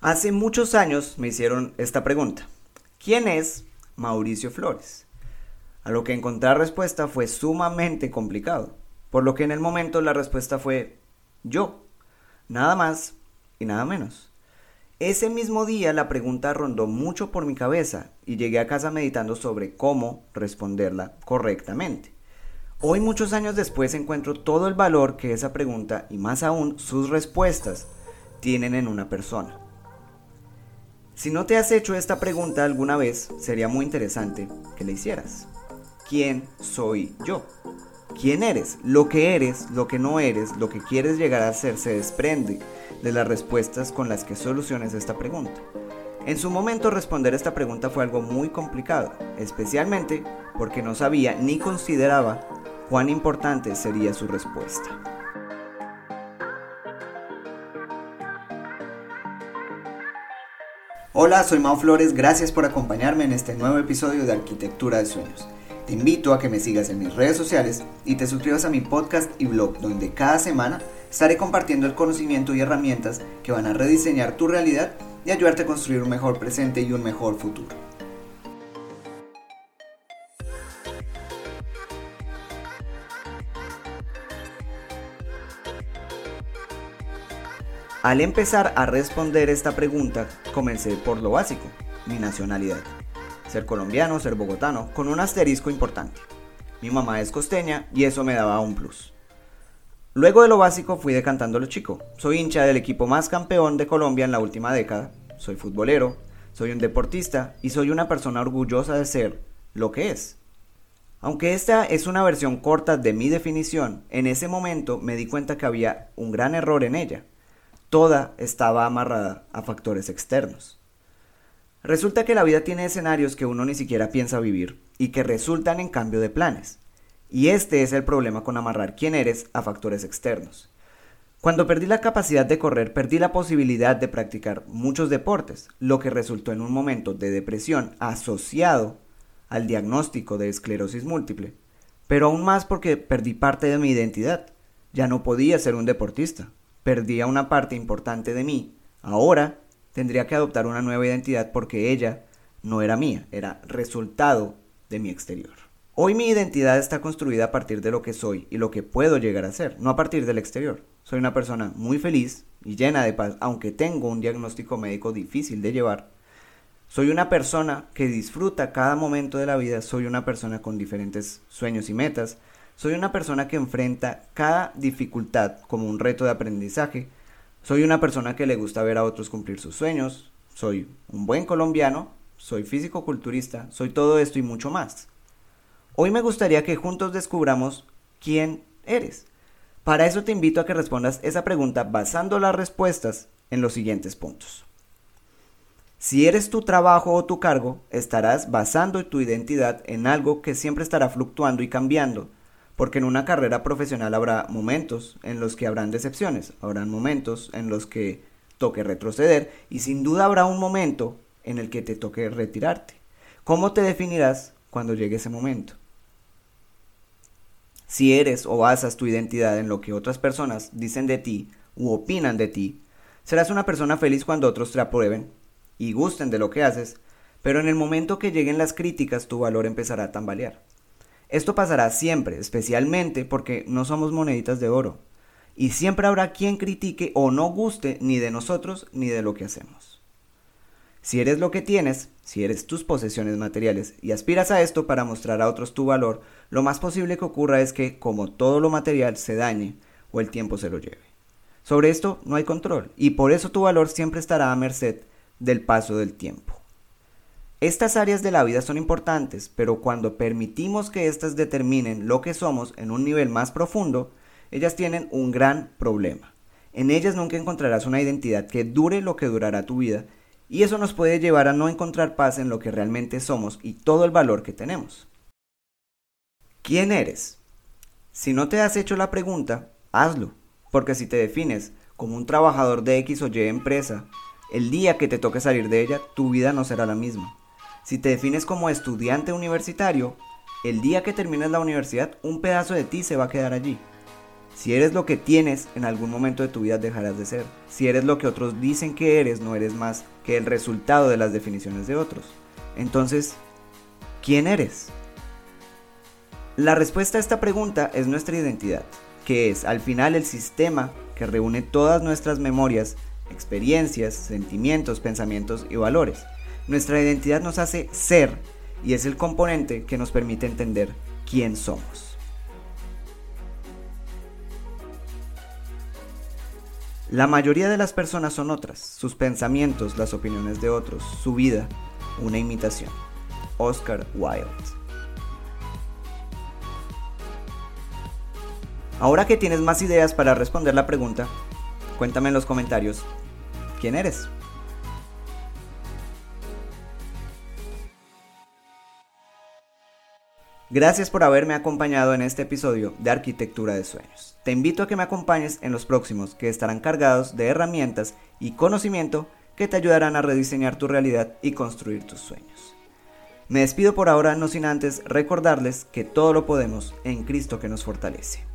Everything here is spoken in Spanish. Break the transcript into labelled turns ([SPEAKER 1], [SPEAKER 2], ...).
[SPEAKER 1] Hace muchos años me hicieron esta pregunta. ¿Quién es Mauricio Flores? A lo que encontrar respuesta fue sumamente complicado, por lo que en el momento la respuesta fue yo, nada más y nada menos. Ese mismo día la pregunta rondó mucho por mi cabeza y llegué a casa meditando sobre cómo responderla correctamente. Hoy muchos años después encuentro todo el valor que esa pregunta y más aún sus respuestas tienen en una persona. Si no te has hecho esta pregunta alguna vez, sería muy interesante que la hicieras. ¿Quién soy yo? ¿Quién eres? Lo que eres, lo que no eres, lo que quieres llegar a ser se desprende de las respuestas con las que soluciones esta pregunta. En su momento responder esta pregunta fue algo muy complicado, especialmente porque no sabía ni consideraba cuán importante sería su respuesta. Hola, soy Mao Flores, gracias por acompañarme en este nuevo episodio de Arquitectura de Sueños. Te invito a que me sigas en mis redes sociales y te suscribas a mi podcast y blog donde cada semana estaré compartiendo el conocimiento y herramientas que van a rediseñar tu realidad y ayudarte a construir un mejor presente y un mejor futuro. Al empezar a responder esta pregunta, comencé por lo básico, mi nacionalidad. Ser colombiano, ser bogotano, con un asterisco importante. Mi mamá es costeña y eso me daba un plus. Luego de lo básico fui decantando lo chico. Soy hincha del equipo más campeón de Colombia en la última década. Soy futbolero, soy un deportista y soy una persona orgullosa de ser lo que es. Aunque esta es una versión corta de mi definición, en ese momento me di cuenta que había un gran error en ella toda estaba amarrada a factores externos. Resulta que la vida tiene escenarios que uno ni siquiera piensa vivir y que resultan en cambio de planes. Y este es el problema con amarrar quién eres a factores externos. Cuando perdí la capacidad de correr, perdí la posibilidad de practicar muchos deportes, lo que resultó en un momento de depresión asociado al diagnóstico de esclerosis múltiple, pero aún más porque perdí parte de mi identidad. Ya no podía ser un deportista, perdía una parte importante de mí, ahora tendría que adoptar una nueva identidad porque ella no era mía, era resultado de mi exterior. Hoy mi identidad está construida a partir de lo que soy y lo que puedo llegar a ser, no a partir del exterior. Soy una persona muy feliz y llena de paz, aunque tengo un diagnóstico médico difícil de llevar. Soy una persona que disfruta cada momento de la vida, soy una persona con diferentes sueños y metas, soy una persona que enfrenta cada dificultad como un reto de aprendizaje. Soy una persona que le gusta ver a otros cumplir sus sueños. Soy un buen colombiano. Soy físico-culturista. Soy todo esto y mucho más. Hoy me gustaría que juntos descubramos quién eres. Para eso te invito a que respondas esa pregunta basando las respuestas en los siguientes puntos. Si eres tu trabajo o tu cargo, estarás basando tu identidad en algo que siempre estará fluctuando y cambiando porque en una carrera profesional habrá momentos en los que habrán decepciones, habrán momentos en los que toque retroceder y sin duda habrá un momento en el que te toque retirarte. ¿Cómo te definirás cuando llegue ese momento? Si eres o basas tu identidad en lo que otras personas dicen de ti u opinan de ti, serás una persona feliz cuando otros te aprueben y gusten de lo que haces, pero en el momento que lleguen las críticas tu valor empezará a tambalear. Esto pasará siempre, especialmente porque no somos moneditas de oro. Y siempre habrá quien critique o no guste ni de nosotros ni de lo que hacemos. Si eres lo que tienes, si eres tus posesiones materiales y aspiras a esto para mostrar a otros tu valor, lo más posible que ocurra es que, como todo lo material, se dañe o el tiempo se lo lleve. Sobre esto no hay control y por eso tu valor siempre estará a merced del paso del tiempo. Estas áreas de la vida son importantes, pero cuando permitimos que éstas determinen lo que somos en un nivel más profundo, ellas tienen un gran problema. En ellas nunca encontrarás una identidad que dure lo que durará tu vida, y eso nos puede llevar a no encontrar paz en lo que realmente somos y todo el valor que tenemos. ¿Quién eres? Si no te has hecho la pregunta, hazlo, porque si te defines como un trabajador de X o Y empresa, el día que te toque salir de ella, tu vida no será la misma. Si te defines como estudiante universitario, el día que termines la universidad, un pedazo de ti se va a quedar allí. Si eres lo que tienes, en algún momento de tu vida dejarás de ser. Si eres lo que otros dicen que eres, no eres más que el resultado de las definiciones de otros. Entonces, ¿quién eres? La respuesta a esta pregunta es nuestra identidad, que es al final el sistema que reúne todas nuestras memorias, experiencias, sentimientos, pensamientos y valores. Nuestra identidad nos hace ser y es el componente que nos permite entender quién somos. La mayoría de las personas son otras, sus pensamientos, las opiniones de otros, su vida, una imitación. Oscar Wilde. Ahora que tienes más ideas para responder la pregunta, cuéntame en los comentarios, ¿quién eres? Gracias por haberme acompañado en este episodio de Arquitectura de Sueños. Te invito a que me acompañes en los próximos que estarán cargados de herramientas y conocimiento que te ayudarán a rediseñar tu realidad y construir tus sueños. Me despido por ahora no sin antes recordarles que todo lo podemos en Cristo que nos fortalece.